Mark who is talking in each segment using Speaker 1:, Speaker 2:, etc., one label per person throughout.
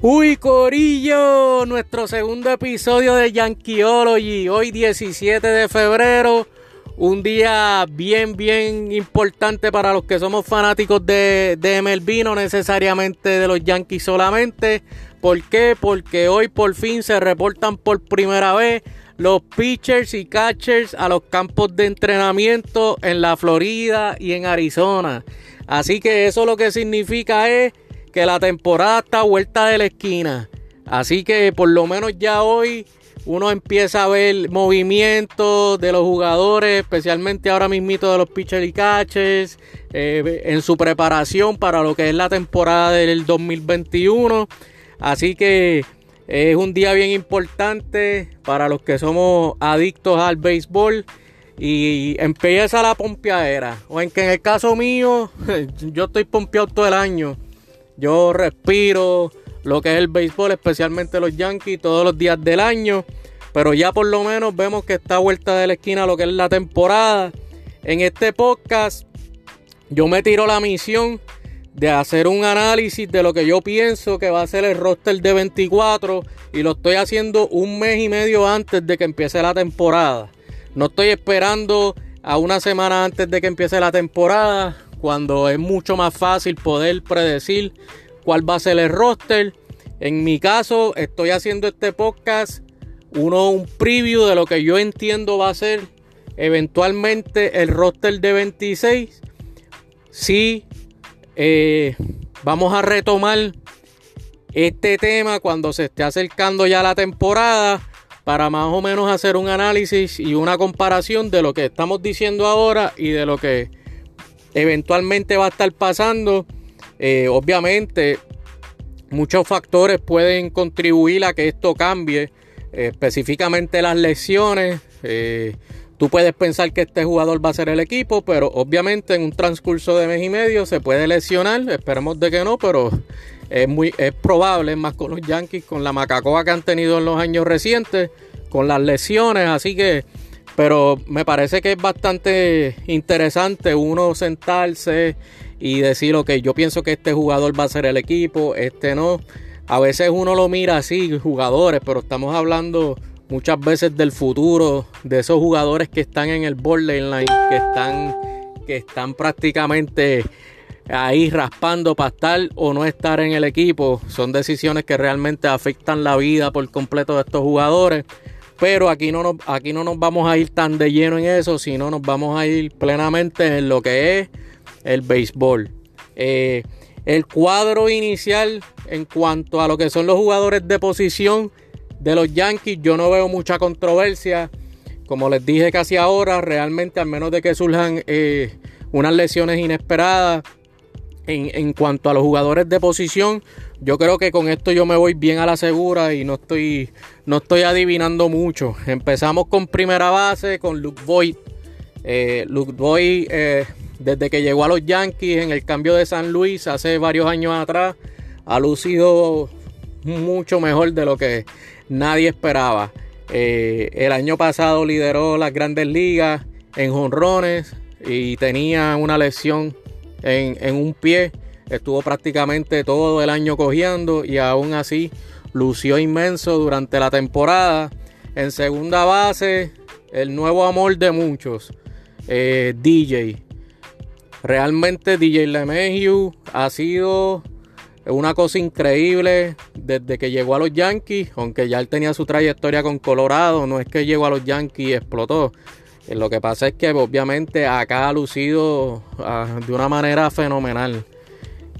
Speaker 1: Uy, Corillo, nuestro segundo episodio de Yankeeology, hoy 17 de febrero, un día bien, bien importante para los que somos fanáticos de, de MLB, no necesariamente de los Yankees solamente. ¿Por qué? Porque hoy por fin se reportan por primera vez los pitchers y catchers a los campos de entrenamiento en la Florida y en Arizona. Así que eso lo que significa es que la temporada está vuelta de la esquina. Así que por lo menos ya hoy uno empieza a ver movimientos de los jugadores, especialmente ahora mismito de los pitchers y catchers, eh, en su preparación para lo que es la temporada del 2021. Así que es un día bien importante para los que somos adictos al béisbol y empieza la pompeadera. O en que en el caso mío, yo estoy pompeado todo el año. Yo respiro lo que es el béisbol, especialmente los Yankees, todos los días del año. Pero ya por lo menos vemos que está vuelta de la esquina lo que es la temporada. En este podcast yo me tiro la misión de hacer un análisis de lo que yo pienso que va a ser el roster de 24 y lo estoy haciendo un mes y medio antes de que empiece la temporada. No estoy esperando a una semana antes de que empiece la temporada, cuando es mucho más fácil poder predecir cuál va a ser el roster. En mi caso, estoy haciendo este podcast, uno un preview de lo que yo entiendo va a ser eventualmente el roster de 26. Si eh, vamos a retomar este tema cuando se esté acercando ya la temporada para más o menos hacer un análisis y una comparación de lo que estamos diciendo ahora y de lo que eventualmente va a estar pasando. Eh, obviamente muchos factores pueden contribuir a que esto cambie, específicamente las lesiones. Eh, Tú puedes pensar que este jugador va a ser el equipo, pero obviamente en un transcurso de mes y medio se puede lesionar. Esperemos de que no, pero es muy es probable, más con los Yankees, con la macacoa que han tenido en los años recientes, con las lesiones, así que pero me parece que es bastante interesante uno sentarse y decir, ok, yo pienso que este jugador va a ser el equipo, este no. A veces uno lo mira así, jugadores, pero estamos hablando muchas veces del futuro de esos jugadores que están en el borderline, que están, que están prácticamente ahí raspando para estar o no estar en el equipo. Son decisiones que realmente afectan la vida por completo de estos jugadores. Pero aquí no nos, aquí no nos vamos a ir tan de lleno en eso, sino nos vamos a ir plenamente en lo que es el béisbol. Eh, el cuadro inicial en cuanto a lo que son los jugadores de posición de los Yankees yo no veo mucha controversia. Como les dije casi ahora, realmente al menos de que surjan eh, unas lesiones inesperadas en, cuanto a los jugadores de posición, yo creo que con esto yo me voy bien a la segura y no estoy, no estoy adivinando mucho. Empezamos con primera base, con Luke Voigt. Eh, Luke Voigt, eh, desde que llegó a los Yankees en el cambio de San Luis hace varios años atrás, ha lucido mucho mejor de lo que nadie esperaba. Eh, el año pasado lideró las grandes ligas en jonrones y tenía una lesión en, un pie. Estuvo prácticamente todo el año cogiendo y aún así lució inmenso durante la temporada. En segunda base, el nuevo amor de muchos, eh, DJ. Realmente DJ LeMahieu ha sido una cosa increíble desde que llegó a los Yankees, aunque ya él tenía su trayectoria con Colorado, no es que llegó a los Yankees y explotó. Lo que pasa es que obviamente acá ha lucido ah, de una manera fenomenal.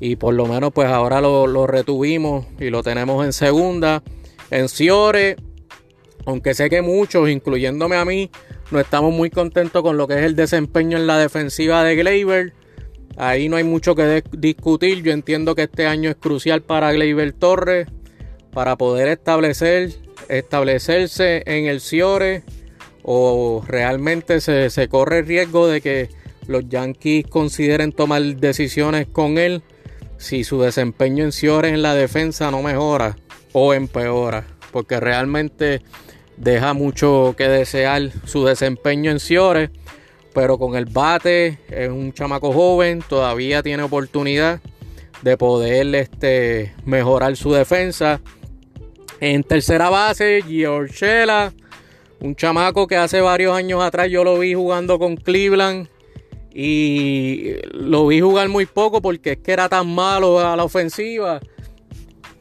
Speaker 1: Y por lo menos pues ahora lo, retuvimos y lo tenemos en segunda. En Ciore, aunque sé que muchos, incluyéndome a mí, no estamos muy contentos con lo que es el desempeño en la defensiva de Gleyber. Ahí no hay mucho que discutir. Yo entiendo que este año es crucial para Gleyber Torres para poder establecer, establecerse en el Ciore o realmente se, se corre el riesgo de que los Yankees consideren tomar decisiones con él si su desempeño en Ciore en la defensa no mejora o empeora, porque realmente deja mucho que desear su desempeño en Ciore pero con el bate es un chamaco joven, todavía tiene oportunidad. de poder este, mejorar su defensa. En tercera base, Giorgela, un chamaco que hace varios años atrás yo lo vi jugando con Cleveland y lo vi jugar muy poco porque es que era tan malo a la ofensiva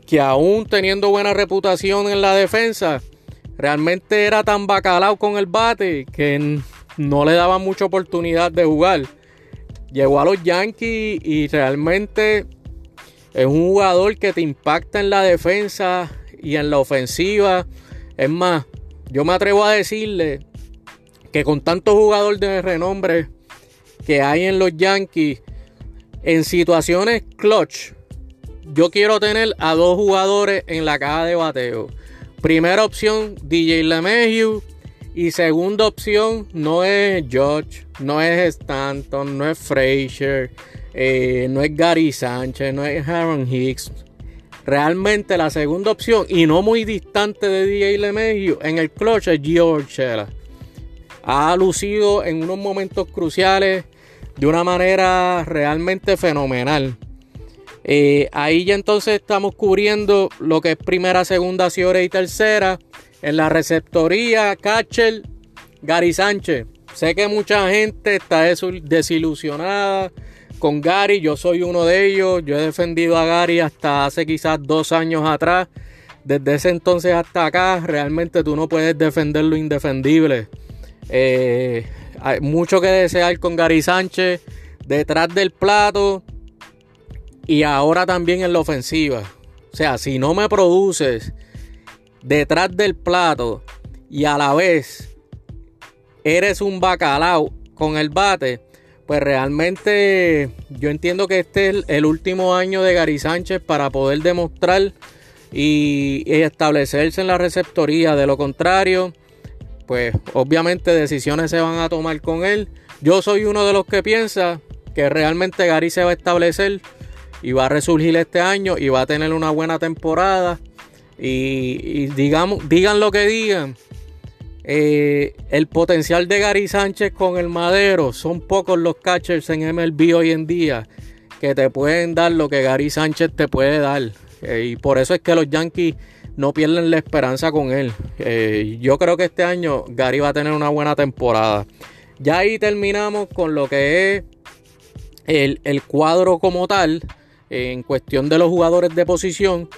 Speaker 1: que aún teniendo buena reputación en la defensa, realmente era tan bacalao con el bate que no le daba mucha oportunidad de jugar. Llegó a los Yankees y realmente es un jugador que te impacta en la defensa y en la ofensiva. Es más, yo me atrevo a decirle que con tantos jugadores de renombre que hay en los Yankees, en situaciones clutch, yo quiero tener a dos jugadores en la caja de bateo. Primera opción, DJ LeMahieu. Y segunda opción, no es George, no es Stanton, no es Frazier, eh, no es Gary Sánchez, no es Aaron Hicks. Realmente la segunda opción, y no muy distante de DJ LeMahieu, en el clutch es Ha lucido en unos momentos cruciales de una manera realmente fenomenal. Eh, ahí ya entonces estamos cubriendo lo que es primera, segunda, Ciore y tercera. En la receptoría, Catcher, Gary Sánchez. Sé que mucha gente está desilusionada con Gary. Yo soy uno de ellos. Yo he defendido a Gary hasta hace quizás dos años atrás. Desde ese entonces hasta acá, realmente tú no puedes defender lo indefendible. Eh, hay mucho que desear con Gary Sánchez. Detrás del plato, y ahora también en la ofensiva. O sea, si no me produces detrás del plato y a la vez eres un bacalao con el bate, pues realmente yo entiendo que este es el último año de Gary Sánchez para poder demostrar y, establecerse en la receptoría. De lo contrario, pues obviamente decisiones se van a tomar con él. Yo soy uno de los que piensa que realmente Gary se va a establecer y va a resurgir este año y va a tener una buena temporada. Y, digamos, digan lo que digan. Eh, el potencial de Gary Sánchez con el madero son pocos los catchers en MLB hoy en día que te pueden dar lo que Gary Sánchez te puede dar. Eh, y por eso es que los Yankees no pierden la esperanza con él. Eh, yo creo que este año Gary va a tener una buena temporada. Ya ahí terminamos con lo que es el, el cuadro como tal en cuestión de los jugadores de posición,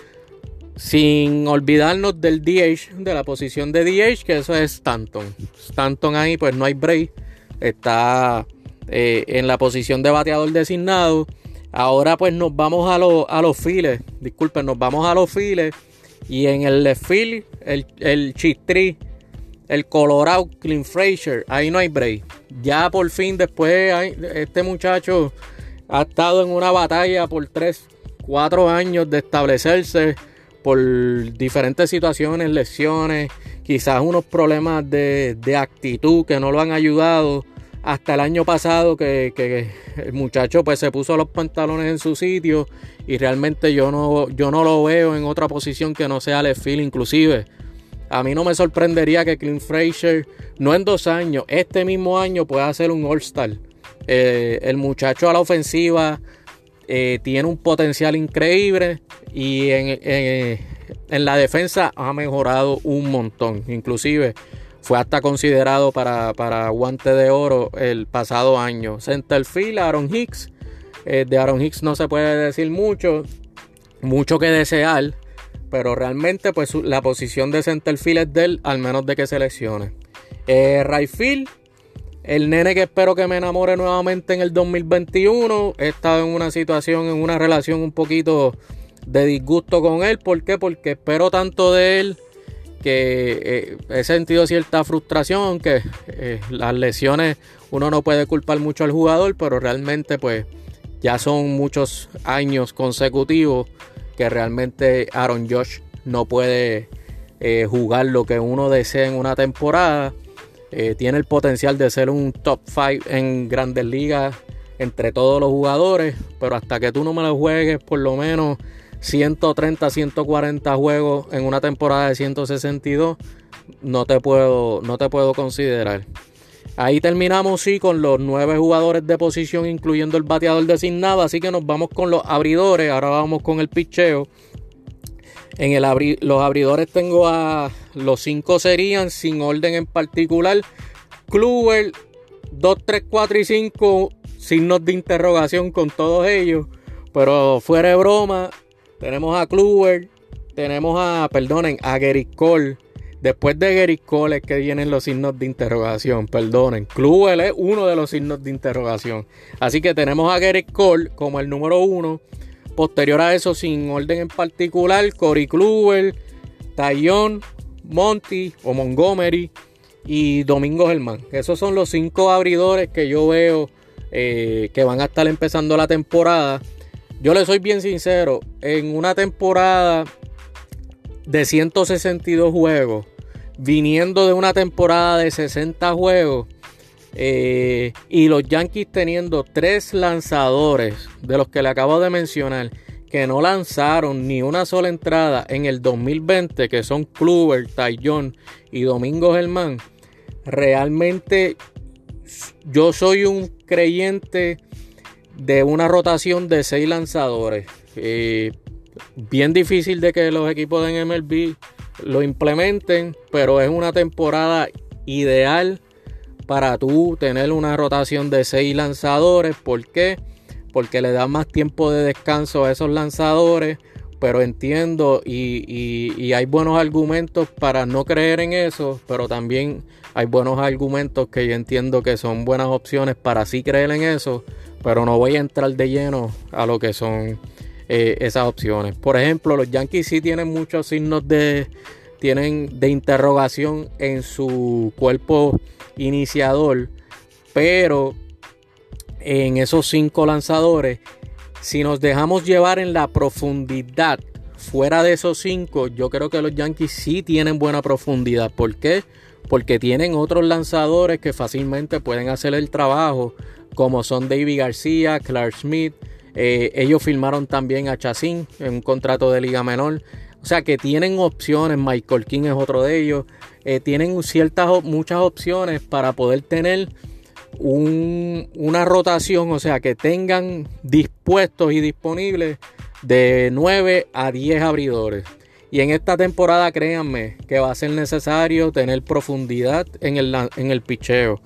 Speaker 1: sin olvidarnos del DH, de la posición de DH, que eso es Stanton. Stanton ahí, pues no hay break, está eh, en la posición de bateador designado. Ahora pues nos vamos a, a los files, disculpen, nos vamos a los files. Y en el left field, el, el chistri, el Colorado, Clint Fraser, ahí no hay break. Ya por fin, después, este muchacho ha estado en una batalla por 3, 4 años de establecerse por diferentes situaciones, lesiones, quizás unos problemas de, actitud que no lo han ayudado. Hasta el año pasado que, el muchacho pues se puso los pantalones en su sitio y realmente yo no, yo no lo veo en otra posición que no sea left field inclusive. A mí no me sorprendería que Clint Fraser, no en dos años, este mismo año pueda ser un All-Star. Eh, el muchacho a la ofensiva eh, tiene un potencial increíble y en, la defensa ha mejorado un montón. Inclusive fue hasta considerado para, guante de oro el pasado año. Centerfield, Aaron Hicks. Eh, de Aaron Hicks no se puede decir mucho, mucho que desear, pero realmente pues la posición de centerfield es de él, al menos de que seleccione. Eh, el nene que espero que me enamore nuevamente en el 2021. He estado en una situación, en una relación un poquito de disgusto con él. ¿Por qué? Porque espero tanto de él que eh, he sentido cierta frustración, aunque eh, las lesiones uno no puede culpar mucho al jugador, pero realmente pues ya son muchos años consecutivos que realmente Aaron Josh no puede eh, jugar lo que uno desea en una temporada. Eh, tiene el potencial de ser un top 5 en grandes ligas entre todos los jugadores, pero hasta que tú no me lo juegues por lo menos 130, 140 juegos en una temporada de 162, no te puedo, no te puedo considerar. Ahí terminamos sí con los nueve jugadores de posición, incluyendo el bateador designado. Así que nos vamos con los abridores. Ahora vamos con el picheo. En el los abridores tengo a los cinco serían sin orden en particular. Kluber 2, 3, 4 y 5 signos de interrogación con todos ellos. Pero fuera de broma, tenemos a Kluber, tenemos a, perdonen, a Gerrit Cole Después de Gary Cole es que vienen los signos de interrogación. Perdonen. Kluber es uno de los signos de interrogación. Así que tenemos a Gary Cole como el número uno. Posterior a eso, sin orden en particular, Cory Kluber, Tayon, Monty o Montgomery y Domingo Germán. Esos son los cinco abridores que yo veo eh, que van a estar empezando la temporada. Yo le soy bien sincero, en una temporada de 162 juegos, viniendo de una temporada de 60 juegos, eh, y los Yankees teniendo tres lanzadores de los que le acabo de mencionar, que no lanzaron ni una sola entrada en el 2020, que son Kluber, Taillon y Domingo Germán, realmente yo soy un creyente de una rotación de seis lanzadores. Eh, bien difícil de que los equipos de MLB lo implementen, pero es una temporada ideal para tú tener una rotación de seis lanzadores. ¿Por qué? Porque le da más tiempo de descanso a esos lanzadores. Pero entiendo y, y, hay buenos argumentos para no creer en eso, pero también hay buenos argumentos que yo entiendo que son buenas opciones para sí creer en eso, pero no voy a entrar de lleno a lo que son eh, esas opciones. Por ejemplo, los Yankees sí tienen muchos signos de, tienen de interrogación en su cuerpo iniciador, pero en esos cinco lanzadores, si nos dejamos llevar en la profundidad fuera de esos cinco, yo creo que los Yankees sí tienen buena profundidad. ¿Por qué? Porque tienen otros lanzadores que fácilmente pueden hacer el trabajo, como son David García, Clark Smith, eh, ellos firmaron también a Chacín en un contrato de liga menor. O sea que tienen opciones, Michael King es otro de ellos. Eh, tienen ciertas, muchas opciones para poder tener una rotación, o sea que tengan dispuestos y disponibles de 9 a 10 abridores. Y en esta temporada, créanme, que va a ser necesario tener profundidad en el, en el picheo.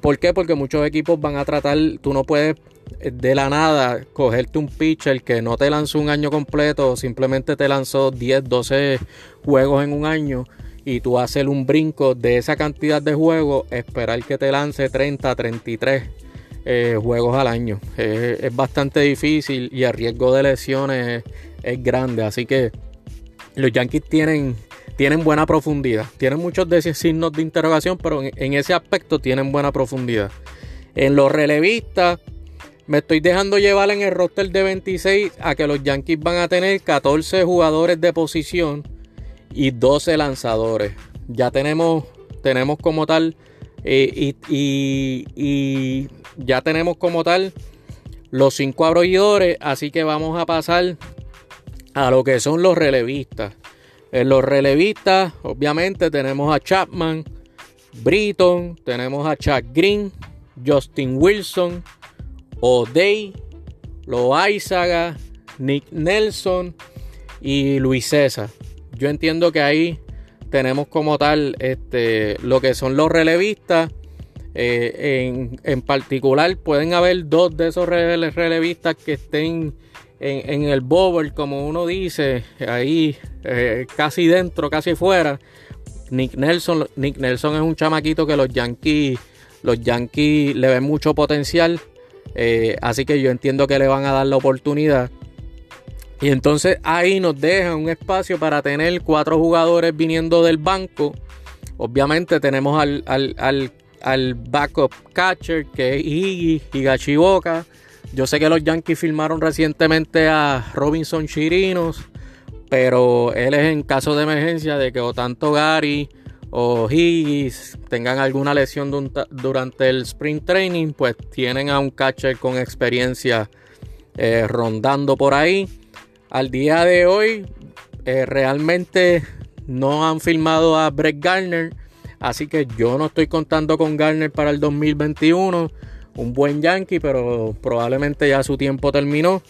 Speaker 1: ¿Por qué? Porque muchos equipos van a tratar, tú no puedes de la nada cogerte un pitcher que no te lanzó un año completo, simplemente te lanzó 10, 12 juegos en un año y tú hacer un brinco de esa cantidad de juegos, esperar que te lance 30, 33 eh, juegos al año. es bastante difícil y el riesgo de lesiones es, grande. Así que los Yankees tienen, tienen buena profundidad. Tienen muchos de signos de interrogación, pero en, en ese aspecto tienen buena profundidad. En los relevistas, me estoy dejando llevar en el roster de 26 a que los Yankees van a tener 14 jugadores de posición y 12 lanzadores. Ya tenemos, tenemos como tal eh, y, ya tenemos como tal los 5 abridores. Así que vamos a pasar a lo que son los relevistas. En los relevistas, obviamente, tenemos a Chapman, Britton, tenemos a Chuck Green, Justin Wilson, O'Day, Loaizaga, Nick Nelson y Luis César. Yo entiendo que ahí tenemos como tal este, lo que son los relevistas. Eh, en, particular pueden haber dos de esos relevistas que estén en, el bubble, como uno dice, ahí eh, casi dentro, casi fuera. Nick Nelson, Nick Nelson es un chamaquito que los Yankees, los Yankees le ven mucho potencial. Eh, así que yo entiendo que le van a dar la oportunidad. Y entonces ahí nos dejan un espacio para tener cuatro jugadores viniendo del banco. Obviamente tenemos al, al, backup catcher que es Iggy, Higashiboka. Yo sé que los Yankees firmaron recientemente a Robinson Chirinos, pero él es en caso de emergencia de que o tanto Gary o Higgins tengan alguna lesión durante el sprint training, pues tienen a un catcher con experiencia eh, rondando por ahí. Al día de hoy, eh, realmente no han filmado a Brett Garner. Así que yo no estoy contando con Garner para el 2021. Un buen Yankee, pero probablemente ya su tiempo terminó.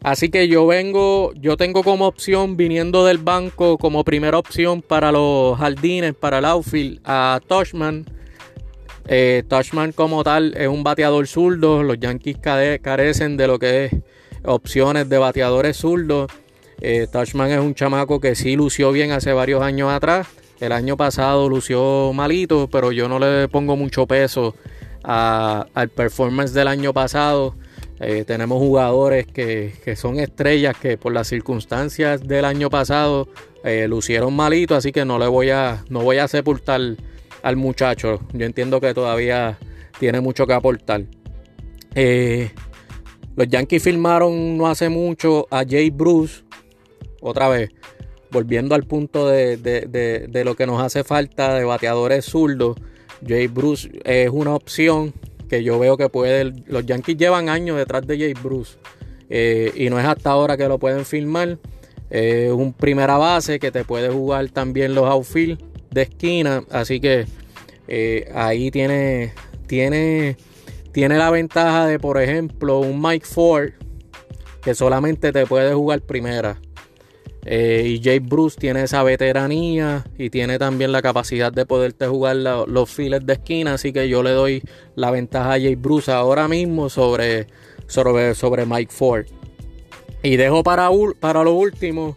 Speaker 1: Así que yo vengo, yo tengo como opción viniendo del banco como primera opción para los jardines, para el outfield, a Toshman. Eh, Toshman como tal es un bateador zurdo. Los Yankees carecen de lo que es opciones de bateadores zurdos. Eh, Touchman es un chamaco que sí lució bien hace varios años atrás. El año pasado lució malito, pero yo no le pongo mucho peso al performance del año pasado. Eh, tenemos jugadores que, son estrellas que por las circunstancias del año pasado eh, lucieron malito, así que no le voy a, no voy a sepultar al muchacho. Yo entiendo que todavía tiene mucho que aportar. Eh, los Yankees firmaron no hace mucho a Jay Bruce, otra vez, volviendo al punto de, lo que nos hace falta de bateadores zurdos. Jay Bruce es una opción que yo veo que puede. Los Yankees llevan años detrás de Jay Bruce. Eh, y no es hasta ahora que lo pueden firmar. Es un primera base que te puede jugar también los outfield de esquina. Así que eh, ahí tiene, tiene, tiene la ventaja de, por ejemplo, un Mike Ford que solamente te puede jugar primera. Eh, y Jay Bruce tiene esa veteranía y tiene también la capacidad de poderte jugar los files de esquina. Así que yo le doy la ventaja a Jay Bruce ahora mismo sobre, sobre, sobre Mike Ford. Y dejo para, para lo último,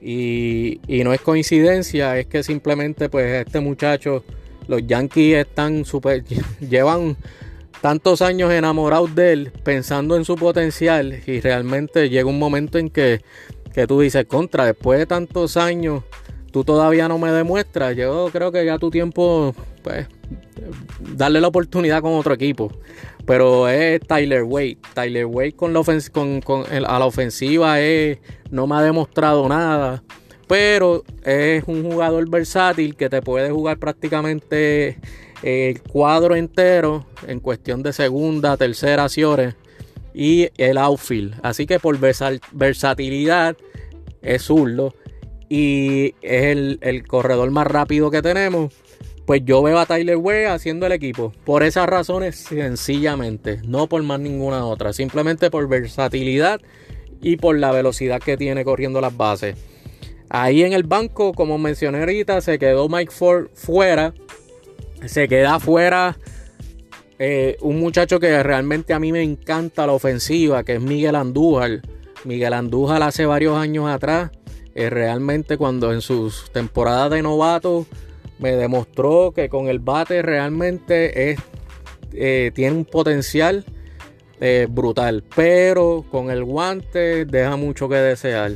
Speaker 1: y, no es coincidencia, es que simplemente pues este muchacho, los Yankees están super, llevan tantos años enamorados de él, pensando en su potencial y realmente llega un momento en que que tú dices, contra, después de tantos años, tú todavía no me demuestras. Yo creo que ya tu tiempo, pues, darle la oportunidad con otro equipo. Pero es Tyler Wade. Tyler Wade con la con, a la ofensiva es, no me ha demostrado nada. Pero es un jugador versátil que te puede jugar prácticamente el cuadro entero en cuestión de segunda, tercera, acciones y el outfield. Así que por versatilidad es zurdo y es el, corredor más rápido que tenemos. Pues yo veo a Tyler Way haciendo el equipo. Por esas razones, sencillamente. No por más ninguna otra. Simplemente por versatilidad y por la velocidad que tiene corriendo las bases. Ahí en el banco, como mencioné ahorita, se quedó Mike Ford fuera. Se queda fuera eh, un muchacho que realmente a mí me encanta la ofensiva, que es Miguel Andújar. Miguel Andújar hace varios años atrás, eh, realmente cuando en sus temporadas de novato me demostró que con el bate realmente eh, tiene un potencial brutal, pero con el guante deja mucho que desear.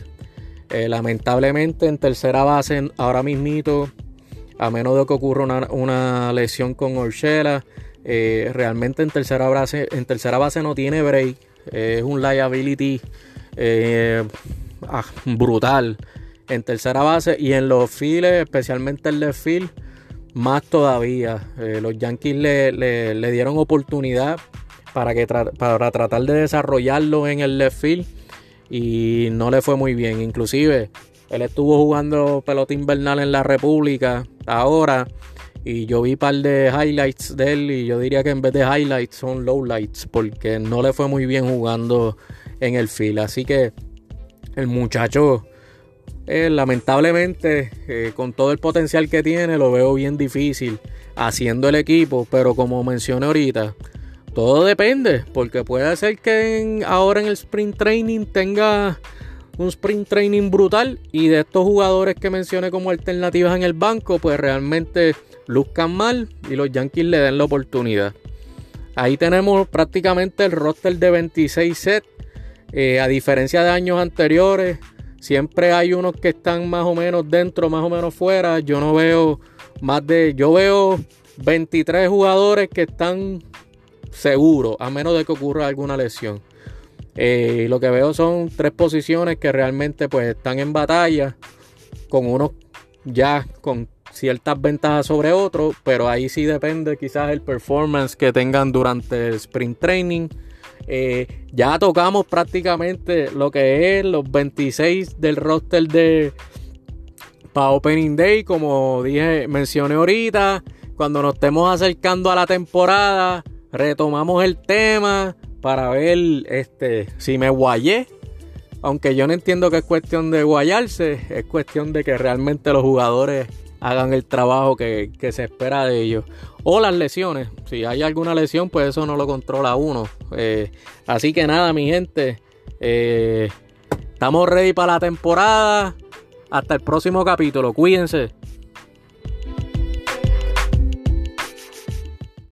Speaker 1: lamentablemente en tercera base ahora mismito, a menos de que ocurra una, una lesión con Orchela, eh, realmente en tercera, base, en tercera base no tiene break. es un liability eh, ah, brutal en tercera base y en los files, especialmente el left field, más todavía. Eh, los Yankees le, dieron oportunidad para, que para tratar de desarrollarlo en el left field y no le fue muy bien. Inclusive él estuvo jugando pelota invernal en la República ahora y yo vi un par de highlights de él y yo diría que en vez de highlights son lowlights porque no le fue muy bien jugando en el field. Así que el muchacho, eh, lamentablemente, eh, con todo el potencial que tiene, lo veo bien difícil haciendo el equipo. Pero como mencioné ahorita, todo depende porque puede ser que ahora en el sprint training tenga un sprint training brutal y de estos jugadores que mencioné como alternativas en el banco, pues realmente luzcan mal y los Yankees le den la oportunidad. Ahí tenemos prácticamente el roster de 26 sets. Eh, a diferencia de años anteriores, siempre hay unos que están más o menos dentro, más o menos fuera. Yo no veo más de. Yo veo 23 jugadores que están seguros, a menos de que ocurra alguna lesión. Eh, lo que veo son tres posiciones que realmente pues están en batalla con unos ya con ciertas ventajas sobre otros, pero ahí sí depende quizás el performance que tengan durante el sprint training. Eh, ya tocamos prácticamente lo que es los 26 del roster de para Opening Day, como dije, mencioné ahorita. cuando nos estemos acercando a la temporada, retomamos el tema para ver este, si me guayé. Aunque yo no entiendo que es cuestión de guayarse, es cuestión de que realmente los jugadores hagan el trabajo que, se espera de ellos. O las lesiones. Si hay alguna lesión, pues eso no lo controla uno. Eh, así que nada, mi gente. Eh, estamos ready para la temporada. Hasta el próximo capítulo. Cuídense.